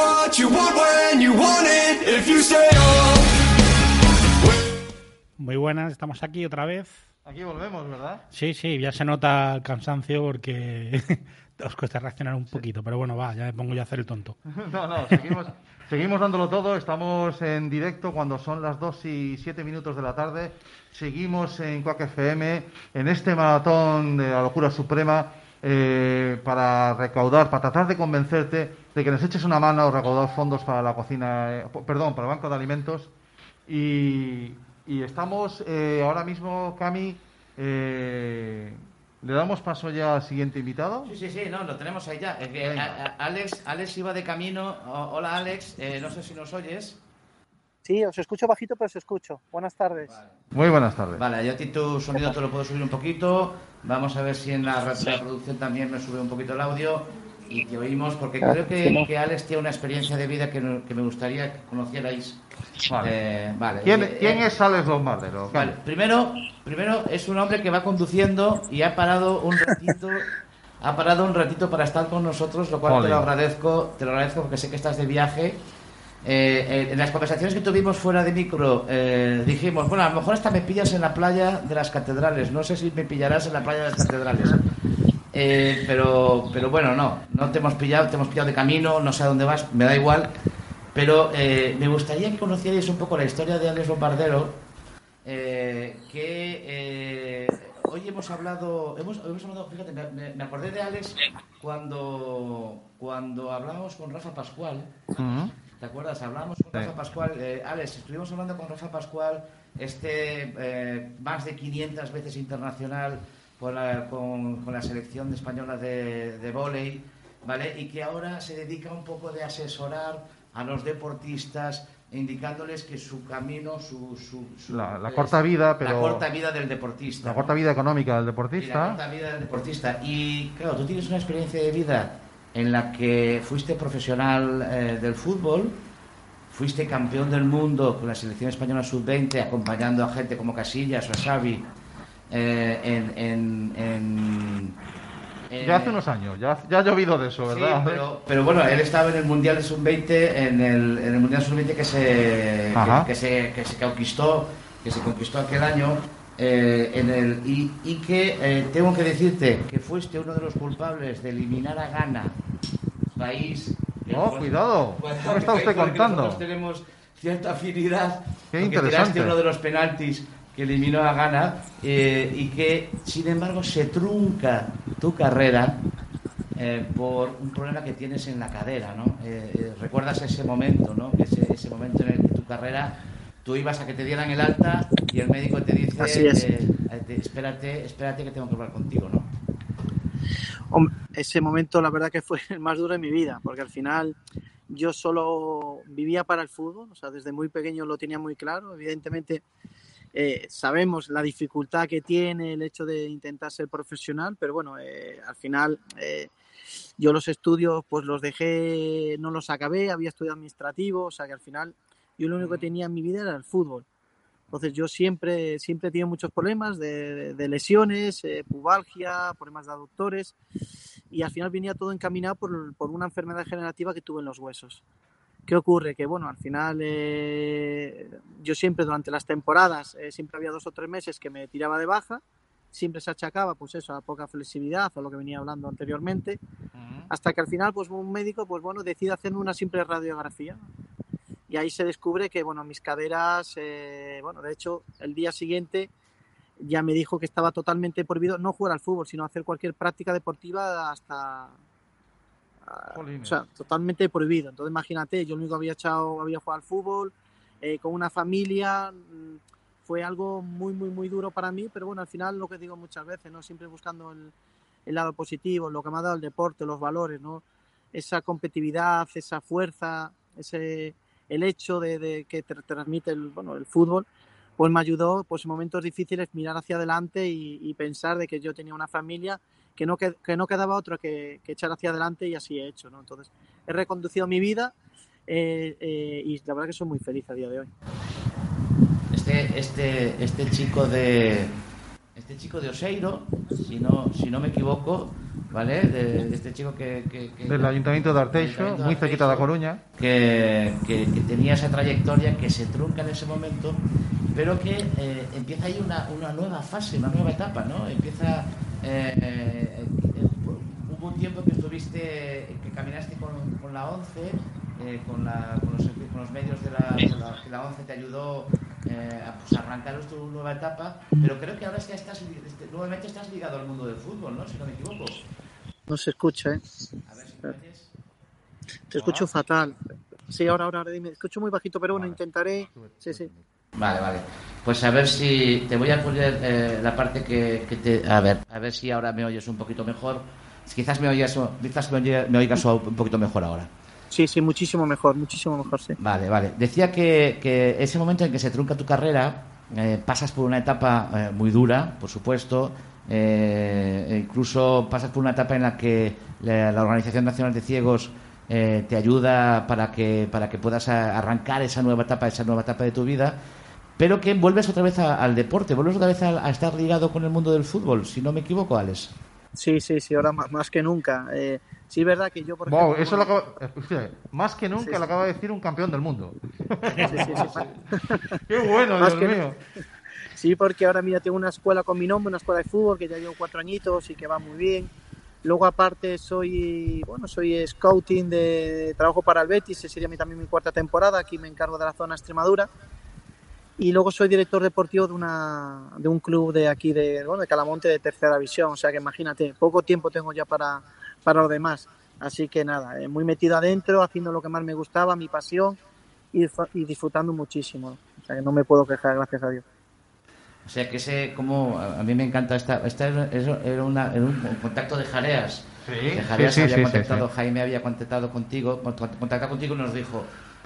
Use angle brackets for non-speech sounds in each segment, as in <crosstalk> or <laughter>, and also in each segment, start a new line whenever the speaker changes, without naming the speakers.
what you want when you want it. If you stay up.
Muy buenas, estamos aquí otra vez.
Aquí volvemos, ¿verdad?
Sí, sí, ya se nota el cansancio porque <laughs> os cuesta reaccionar un poquito, pero bueno, va, ya me pongo yo a hacer el tonto. <laughs>
No, no, seguimos, <laughs> seguimos dándolo todo. Estamos en directo cuando son las 2 y 7 minutos de la tarde. Seguimos en Quack FM, en este maratón de la locura suprema, eh, para recaudar, para tratar de convencerte de que nos eches una mano a recaudar fondos para la cocina, eh, perdón, para el Banco de Alimentos. Y, y estamos eh, ahora mismo, Cami, eh, ¿le damos paso ya al siguiente invitado?
Sí, sí, sí, no, lo tenemos ahí ya. A- a- Alex, Alex iba de camino. O- hola, Alex, eh, no sé si nos oyes.
Sí, os escucho bajito, pero os escucho. Buenas tardes.
Muy buenas tardes.
Vale, yo a ti tu sonido te lo puedo subir un poquito. Vamos a ver si en la reproducción también me sube un poquito el audio y te oímos, porque creo que, que Alex tiene una experiencia de vida que, no- que me gustaría que conocierais.
Vale.
Eh, vale.
¿Quién,
Eh,
quién
eh,
es Alex Lombardero?
Vale, primero, primero es un hombre que va conduciendo y ha parado un ratito, ha parado un ratito para estar con nosotros, lo cual te lo agradezco, te lo agradezco porque sé que estás de viaje. Eh, eh, en las conversaciones que tuvimos fuera de micro eh, dijimos, bueno, a lo mejor hasta me pillas en la playa de las catedrales, no sé si me pillarás en la playa de las catedrales. Eh, pero, pero bueno, no, no te hemos pillado, te hemos pillado de camino, no sé a dónde vas, me da igual. Pero eh, me gustaría que conocierais un poco la historia de Alex Bombardero, eh, que hoy hemos hablado, hemos, hemos hablado, fíjate, me, me- acordé de Alex cuando, cuando hablábamos con Rafa Pascual.
Ujú.
¿Te acuerdas? Hablábamos con. Rafa Pascual. Eh, Alex, estuvimos hablando con Rafa Pascual, este eh, más de 500 veces internacional con la, con, con la selección española de, de vóley, ¿vale? Y que ahora se dedica un poco de asesorar a los deportistas, indicándoles que su camino, su... su, su-
La- la
es
corta vida, pero-
La corta vida del deportista.
La corta vida económica del
Y la
deportista.
corta vida del deportista. Y claro, tú tienes una experiencia de vida en la que fuiste profesional eh, del fútbol, fuiste campeón del mundo con la selección española sub-20, acompañando a gente como Casillas o a Xavi eh, en, en- en- en-
Ya hace unos años, ya, ya ha llovido de eso,
Sí,
¿verdad?
pero, pero bueno, él estaba en el Mundial de Sub-20, en el, en el Mundial Sub-20 que se, que se, que se conquistó, que se conquistó aquel año, eh, en el, y, y que eh, tengo que decirte que fuiste uno de los culpables de eliminar a Ghana, país... que-
Oh, cuidado. ¿Qué me está usted contando?
Nosotros tenemos cierta afinidad.
Qué interesante.
tiraste uno de los penaltis que eliminó a Ghana eh, y que, sin embargo, se trunca tu carrera eh, por un problema que tienes en la cadera, ¿no? Eh, eh, ¿Recuerdas ese momento, ¿no? Ese, ese momento en el que tu carrera, tú ibas a que te dieran el alta y el médico te dice,
Así es.
eh, eh, te- espérate, espérate que tengo que hablar contigo, ¿no?
Hombre, ese momento la verdad que fue <laughs> el más duro de mi vida, porque al final yo solo vivía para el fútbol, o sea, desde muy pequeño lo tenía muy claro, evidentemente eh, sabemos la dificultad que tiene el hecho de intentar ser profesional, pero bueno, eh, al final eh, yo los estudios pues los dejé, no los acabé, había estudiado administrativo, o sea que al final yo lo único que tenía en mi vida era el fútbol. Entonces yo siempre, siempre he tenido muchos problemas de, de- lesiones, eh, pubalgia, problemas de aductores y al final venía todo encaminado por, por una enfermedad degenerativa que tuve en los huesos. ¿Qué ocurre? Que bueno, al final eh, yo siempre durante las temporadas, eh, siempre había dos o tres meses que me tiraba de baja, siempre se achacaba pues eso, a poca flexibilidad o lo que venía hablando anteriormente, hasta que al final pues un médico pues bueno decide hacerme una simple radiografía y ahí se descubre que bueno mis caderas eh, bueno de hecho el día siguiente ya me dijo que estaba totalmente prohibido no jugar al fútbol sino hacer cualquier práctica deportiva hasta ah,
Jolines.
o sea totalmente prohibido. Entonces imagínate yo lo único que había echado había jugado al fútbol eh, con una familia mm, fue algo muy muy muy duro para mí pero bueno al final lo que digo muchas veces no siempre buscando el, el lado positivo lo que me ha dado el deporte los valores no esa competitividad esa fuerza ese el hecho de, que te transmite el, bueno, el fútbol, pues me ayudó pues, en momentos difíciles mirar hacia adelante y, pensar de que yo tenía una familia que no, que, no quedaba otra que, que echar hacia adelante y así he hecho. ¿no? Entonces, he reconducido mi vida eh, eh, y la verdad que soy muy feliz a día de hoy.
Este, este, este chico de este chico de Oseiro, si no, si no me equivoco, ¿vale? De, de este chico que... que- que-
Del Ayuntamiento de Arteixo,
Ayuntamiento
muy cerquita de Coruña.
que, que- que tenía esa trayectoria que se trunca en ese momento, pero que eh, empieza ahí una, una nueva fase, una nueva etapa, ¿no? Empieza... eh, eh, eh, hubo un tiempo que estuviste, que caminaste con, con la ONCE, eh, con, la- con los, con los medios de la, de la, que la ONCE te ayudó eh, a pues, arrancar tu nueva etapa, pero creo que ahora es que estás, este, nuevamente estás ligado al mundo del fútbol, ¿no? Si no me equivoco.
No se escucha, ¿eh?
A ver si me oyes.
Te escucho
Hola.
fatal. Sí, ahora, ahora, ahora dime. Escucho muy bajito, pero bueno, intentaré. Sí, sí.
Vale, vale. Pues a ver si te voy a poner eh, la parte que, que te... A ver, a ver si ahora me oyes un poquito mejor. Quizás me oigas, quizás me oye- me oigas un poquito mejor ahora.
Sí, sí, muchísimo mejor, muchísimo mejor, sí.
Vale, vale. Decía que, que ese momento en que se trunca tu carrera, eh, pasas por una etapa eh, muy dura, por supuesto. eh, incluso pasas por una etapa en la que la, la Organización Nacional de Ciegos eh, te ayuda para que, para que puedas a- arrancar esa nueva etapa, esa nueva etapa de tu vida. Pero que vuelves otra vez a- al deporte, vuelves otra vez a, a estar ligado con el mundo del fútbol, si no me equivoco, Alex.
Sí, sí, sí, ahora más, más que nunca. Sí, es verdad que yo, por
Wow,
ejemplo,
eso lo escuche, más que nunca
Sí, sí.
lo acaba de decir un campeón del mundo.
sí, sí, sí, sí. <laughs>
Qué bueno,
Más
Dios
que-
mío.
Sí, porque ahora mira, tengo una escuela con mi nombre, una escuela de fútbol que ya llevo cuatro añitos y que va muy bien. Luego aparte soy, bueno, soy scouting de trabajo para el Betis, esa sería también mi cuarta temporada, aquí me encargo de la zona Extremadura. Y luego soy director deportivo de, una, de un club de aquí, de, bueno, de Calamonte, de tercera visión. O sea que imagínate, poco tiempo tengo ya para, para lo demás. Así que nada, eh, muy metido adentro, haciendo lo que más me gustaba, mi pasión y, disfr- y disfrutando muchísimo. O sea que no me puedo quejar, gracias a Dios.
O sea, que ese, como a mí me encanta esta, esta era, una- era un contacto de Jareas.
Sí,
que Jareas
sí, sí,
había
sí,
contactado,
sí.
Jaime había contactado contigo, con- con- contactado contigo y nos dijo,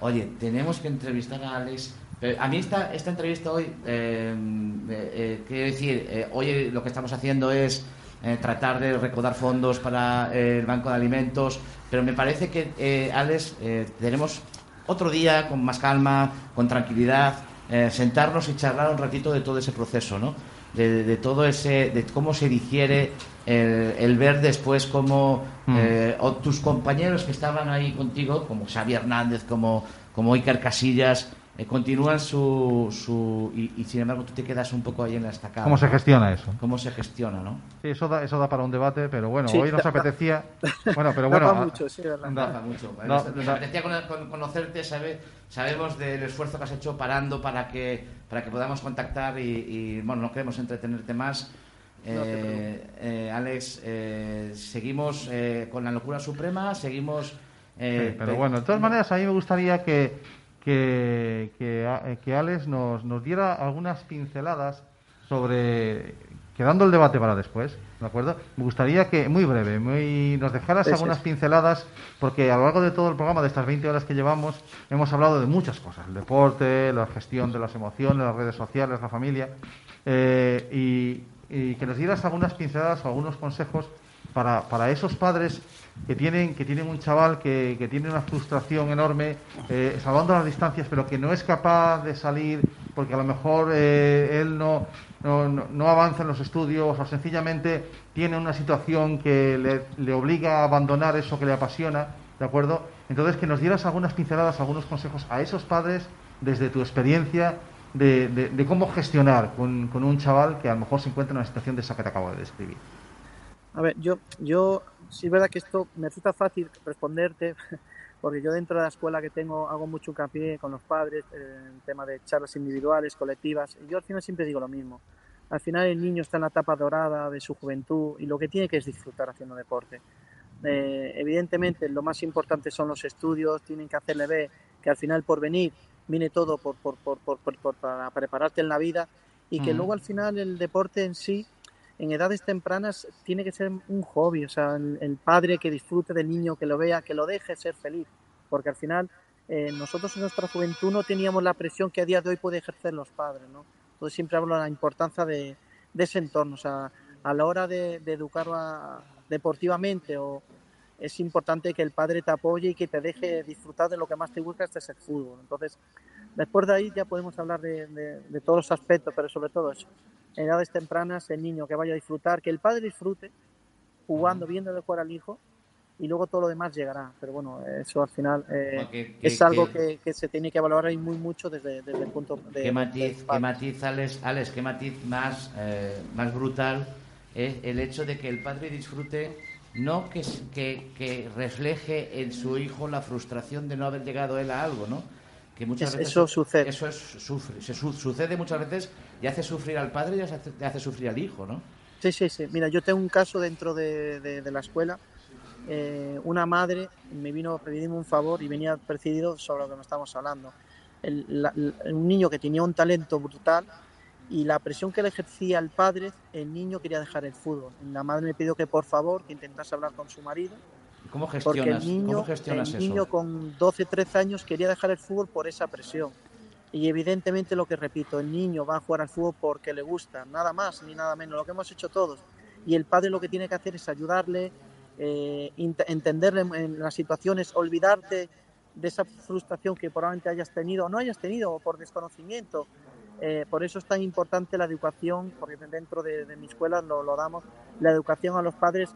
oye, tenemos que entrevistar a Alex. Pero a mí esta, esta entrevista hoy, eh, eh, eh, quiero decir, eh, hoy lo que estamos haciendo es eh, tratar de recaudar fondos para eh, el Banco de Alimentos, pero me parece que, eh, Alex, eh, tenemos otro día con más calma, con tranquilidad, sentarnos y charlar un ratito de todo ese proceso, ¿no? De, de todo ese, de cómo se digiere el, el ver después cómo
Mm.
eh, o tus compañeros que estaban ahí contigo, como Xavi Hernández, como, como Iker Casillas, eh, continúan su, su y, y, sin embargo tú te quedas un poco ahí en la estacada.
¿Cómo se gestiona eso?
¿Cómo se gestiona, no?
Sí, eso da, eso da para un debate, pero bueno,
Sí,
hoy nos
da-
apetecía. Bueno, pero <laughs> bueno.
pa'
a-
mucho, sí, verdad.
da-
Rafa, mucho.
da-
Nos- apetecía con- con- conocerte, sabe- sabemos del esfuerzo que has hecho parando para que, para que podamos contactar y, y, bueno, no queremos entretenerte más.
No
Eh, eh, Alex, eh, seguimos eh, con la locura suprema, seguimos...
sí, pero
pe-
bueno, de todas maneras, a mí me gustaría que, que, que, a- que Alex nos, nos diera algunas pinceladas sobre. Quedando el debate para después, ¿de acuerdo? Me gustaría que, muy breve, muy, nos dejaras algunas pinceladas, porque a lo largo de todo el programa, de estas 20 horas que llevamos, hemos hablado de muchas cosas: el deporte, la gestión de las emociones, las redes sociales, la familia. eh, y, y que nos dieras algunas pinceladas o algunos consejos para, para esos padres que tienen, que tienen un chaval que, tiene una frustración enorme, eh, salvando las distancias, pero que no es capaz de salir porque a lo mejor eh, él no, no, no- avanza en los estudios o sencillamente tiene una situación que le, obliga a abandonar eso que le apasiona, ¿de acuerdo? Entonces, que nos dieras algunas pinceladas, algunos consejos a esos padres desde tu experiencia de, de- de cómo gestionar con, con un chaval que a lo mejor se encuentra en una situación de esa que te acabo de describir.
A ver, yo, yo, sí es verdad que esto me resulta fácil responderte, <laughs> porque yo dentro de la escuela que tengo hago mucho hincapié con los padres, eh, en tema de charlas individuales, colectivas, y yo al final siempre digo lo mismo. Al final el niño está en la etapa dorada de su juventud y lo que tiene que es disfrutar haciendo deporte. Eh, evidentemente lo más importante son los estudios, tienen que hacerle ver que al final por venir viene todo por, por, por, por- para prepararte en la vida y que luego al final el deporte en sí en edades tempranas tiene que ser un hobby, o sea, el, el padre que disfrute del niño, que lo vea, que lo deje ser feliz, porque al final eh, nosotros en nuestra juventud no teníamos la presión que a día de hoy puede ejercer los padres, ¿no? Entonces siempre hablo de la importancia de, de ese entorno, o sea, a la hora de, de educarlo a- deportivamente o es importante que el padre te apoye y que te deje disfrutar de lo que más te gusta, este es el fútbol. Entonces, después de ahí ya podemos hablar de, de- de todos los aspectos, pero sobre todo eso, en edades tempranas, el niño que vaya a disfrutar, que el padre disfrute jugando, viéndole jugar al hijo, y luego todo lo demás llegará. Pero bueno, eso al final eh,
Bueno, que- que-
es algo
que-
se tiene que valorar y muy mucho desde, desde el punto de
¿Qué matiz, qué matiz Alex, Alex, qué matiz más, eh, más brutal es el hecho de que el padre disfrute, no que, que, que refleje en su hijo la frustración de no haber llegado él a algo, ¿no? Que muchas
Es-
veces
eso sucede.
Eso es, sufre, se su- sucede muchas veces y hace sufrir al padre y hace, sufrir al hijo, ¿no?
Sí, sí, sí. Mira, yo tengo un caso dentro de, de- de la escuela. Eh, una madre me vino a pedirme un favor y venía presidido sobre lo que nos estamos hablando. El- la- la- un niño que tenía un talento brutal y la presión que le ejercía el padre, el niño quería dejar el fútbol. La madre me pidió que por favor que intentase hablar con su marido
¿Cómo
porque
gestionas,
el niño,
¿cómo gestionas
el
eso?
niño con 12, 13 años quería dejar el fútbol por esa presión. Y evidentemente lo que repito, el niño va a jugar al fútbol porque le gusta, nada más ni nada menos, lo que hemos hecho todos. Y el padre lo que tiene que hacer es ayudarle, eh, entenderle en, las situaciones, olvidarte de esa frustración que probablemente hayas tenido o no hayas tenido por desconocimiento. Eh, por eso es tan importante la educación, porque dentro de, de mi escuela lo, lo damos, la educación a los padres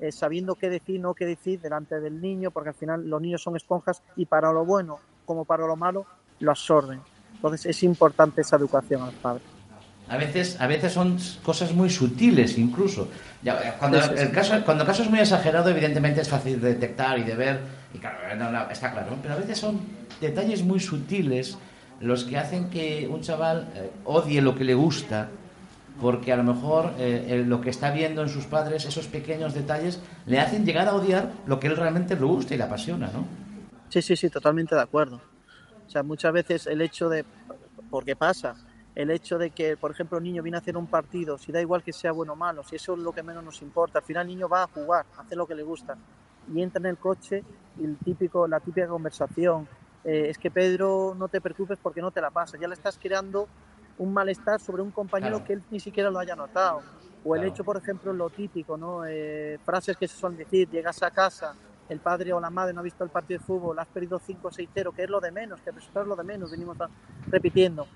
eh, sabiendo qué decir, no qué decir delante del niño, porque al final los niños son esponjas y para lo bueno como para lo malo lo absorben. Entonces es importante esa educación a los padres.
A veces, a veces son cosas muy sutiles incluso. Eh, cuando, el caso, cuando el caso es muy exagerado, evidentemente es fácil de detectar y de ver, y claro, eh, no, no, está claro, pero a veces son detalles muy sutiles los que hacen que un chaval odie lo que le gusta, porque a lo mejor eh, lo que está viendo en sus padres, esos pequeños detalles, le hacen llegar a odiar lo que él realmente le gusta y le apasiona, ¿no?
Sí, sí, sí, totalmente de acuerdo. O sea, muchas veces el hecho de, porque pasa, el hecho de que, por ejemplo, el niño viene a hacer un partido, si da igual que sea bueno o malo, si eso es lo que menos nos importa, al final el niño va a jugar, a hacer lo que le gusta, y entra en el coche y el típico, la típica conversación, eh, es que Pedro, no te preocupes porque no te la pasa, ya le estás creando un malestar sobre un compañero
Claro.
que él ni siquiera lo haya notado. O el
Claro.
hecho, por ejemplo, lo típico, ¿no? Eh, frases que se suelen decir, llegas a casa, el padre o la madre no ha visto el partido de fútbol, has perdido 5-6-0, que es lo de menos, que el resultado es lo de menos, venimos a- repitiendo.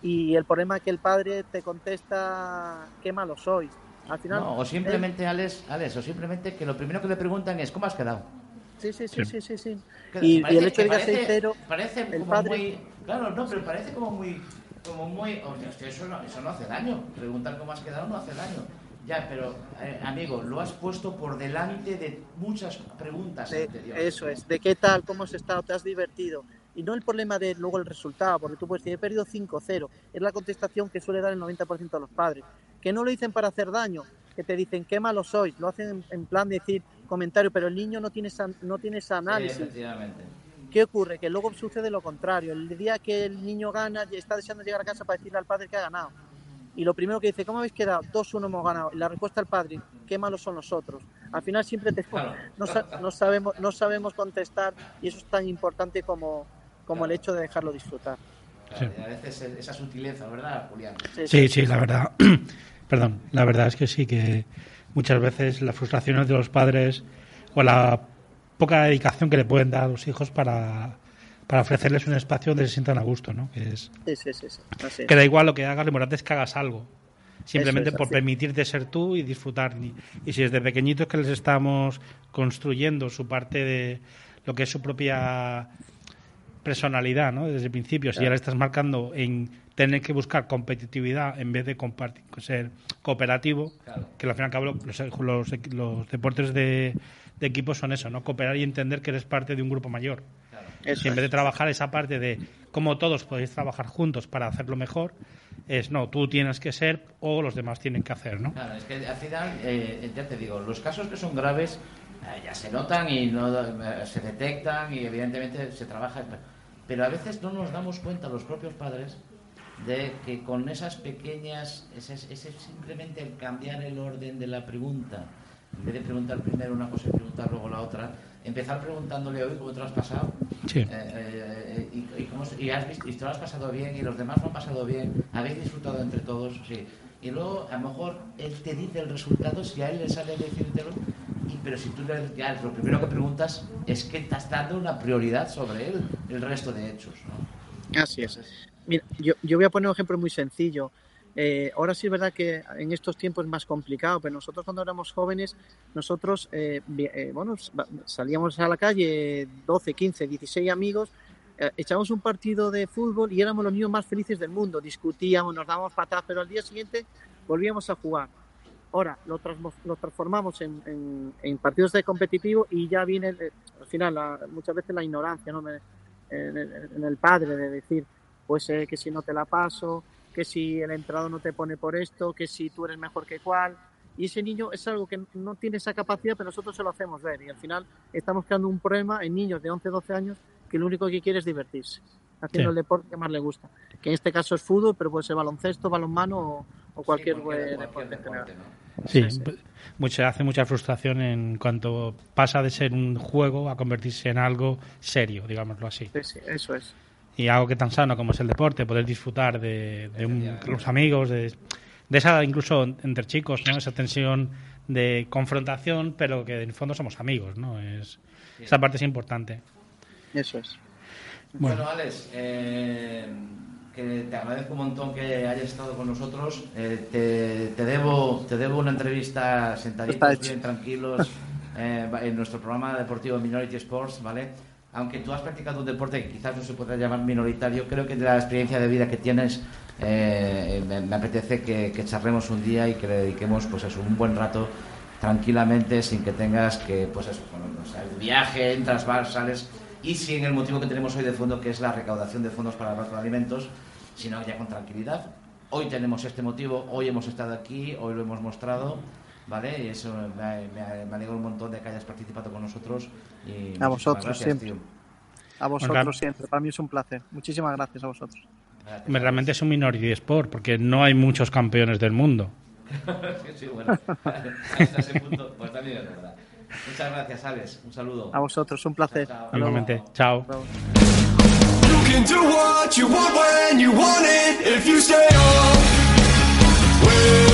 Y el problema es que el padre te contesta, qué malo sois. Al final,
No, o simplemente, Alex, Alex, o simplemente que lo primero que le preguntan es, ¿cómo has quedado?
Sí, sí, sí, sí, sí. sí.
Que
Y, y
parece-
el hecho de que diga 6-0,
parece
el
como
padre-
muy claro no pero parece como muy como muy hostia, que eso no, eso no hace daño preguntar cómo has quedado no hace daño ya pero eh, amigo lo has puesto por delante de muchas preguntas
de-
anteriores
eso es, de qué tal, cómo has estado, te has divertido. Y no el problema de luego el resultado, porque tú puedes decir, he perdido 5-0. Es la contestación que suele dar el 90% de los padres. Que no lo dicen para hacer daño, que te dicen, qué malo sois. Lo hacen en, en plan de decir comentario, pero el niño no tiene esa, no tiene ese
Sí,
análisis.
efectivamente
¿Qué ocurre? Que luego sucede lo contrario. El día que el niño gana, está deseando llegar a casa para decirle al padre que ha ganado. Y lo primero que dice, ¿cómo habéis quedado? 2-1 hemos ganado. Y la respuesta al padre, qué malos son nosotros. Al final siempre te,
Claro.
no, sa- no sabemos, no sabemos contestar y eso es tan importante como, como el hecho de dejarlo disfrutar.
Y a veces esa sutileza verdad Julián
Sí, sí, la verdad. <clears throat> Perdón, la verdad es que sí, que muchas veces las frustraciones de los padres o la poca dedicación que le pueden dar a los hijos para, para ofrecerles un espacio donde se sientan a gusto, ¿no? Que es
Sí, sí, sí. sí. Así es.
que da igual lo que hagas, lo importante es que hagas algo. Simplemente
es,
por permitirte ser tú y disfrutar. Y, y si desde pequeñitos que les estamos construyendo su parte de lo que es su propia personalidad, ¿no? Desde el principio, si ya le estás marcando en tener que buscar competitividad en vez de compartir, ser cooperativo,
Claro.
que al fin y al cabo los, los, los deportes de, de equipo son eso, ¿no? Cooperar y entender que eres parte de un grupo mayor.
Eso
Si en vez de trabajar esa parte de cómo todos podéis trabajar juntos para hacerlo mejor, es no, tú tienes que ser o los demás tienen que hacer, ¿no?
Claro, es que al final, eh, ya te digo, los casos que son graves eh, ya se notan y no eh, se detectan y evidentemente se trabaja. Pero a veces no nos damos cuenta los propios padres de que con esas pequeñas, ese, ese simplemente el cambiar el orden de la pregunta, en vez de preguntar primero una cosa y preguntar luego la otra, empezar preguntándole hoy cómo te lo has pasado.
Sí.
Eh, eh, y, y cómo y has visto, y te lo has pasado bien y los demás lo han pasado bien, habéis disfrutado entre todos, sí. Y luego a lo mejor él te dice el resultado si a él le sale decírtelo, y, pero si tú le, ya lo primero que preguntas es que estás dando una prioridad sobre él, el resto de hechos. ¿no?
Así es. Mira, yo, yo voy a poner un ejemplo muy sencillo. Eh, ahora sí es verdad que en estos tiempos es más complicado, pero nosotros cuando éramos jóvenes, nosotros, eh, eh, bueno, salíamos a la calle 12, 15, 16 amigos, echábamos un partido de fútbol y éramos los niños más felices del mundo, discutíamos, nos dábamos patadas, pero al día siguiente volvíamos a jugar. Ahora lo, transformamos en, en- en partidos de competitivo y ya viene, al final, muchas veces la ignorancia ¿no? En, en el padre de decir, pues que si no te la paso, que si el entrado no te pone por esto, que si tú eres mejor que cual. Y ese niño es algo que no tiene esa capacidad, pero nosotros se lo hacemos ver. Y al final estamos creando un problema en niños de 11, 12 años que lo único que quiere es divertirse, haciendo
Sí.
el deporte que más le gusta. Que en este caso es fútbol, pero puede ser baloncesto, balonmano o, o cualquier,
Sí, cualquier
deporte en general.
¿no?
Sí,
Sí,
mucha, hace mucha frustración en cuanto pasa de ser un juego a convertirse en algo serio, digámoslo así.
Sí, sí, eso es.
Y algo que tan sano como es el deporte, poder disfrutar de, de un- los amigos, de, de esa incluso entre chicos, ¿no? Esa tensión de confrontación, pero que en el fondo somos amigos, ¿no? Es, esa parte es importante.
Eso es.
Bueno, Alex, eh, que te agradezco un montón que hayas estado con nosotros. Eh, te, te debo, te debo una entrevista sentaditos, bien tranquilos, eh, en nuestro programa deportivo Minority Sports, ¿vale? Aunque tú has practicado un deporte que quizás no se podrá llamar minoritario, creo que de la experiencia de vida que tienes, eh, me, apetece que, charlemos un día y que le dediquemos pues un buen rato tranquilamente sin que tengas que, pues eso, bueno, viaje, entras, vas, sales y sin el motivo que tenemos hoy de fondo, que es la recaudación de fondos para el de Alimentos, sino ya con tranquilidad. Hoy tenemos este motivo, hoy hemos estado aquí, hoy lo hemos mostrado, ¿vale? Y eso me, me, me, alegro un montón de que hayas participado con nosotros. Y a
vosotros
gracias,
siempre.
Tío.
A vosotros siempre. Para mí es un placer. Muchísimas gracias a vosotros.
Gracias,
Realmente es un minority sport porque no hay muchos campeones del mundo. <laughs>
sí, bueno, <laughs> hasta ese punto, pues también es verdad. Muchas gracias, Alex. Un saludo.
A vosotros, un placer.
Chao, chao.
Chao.
chao. chao.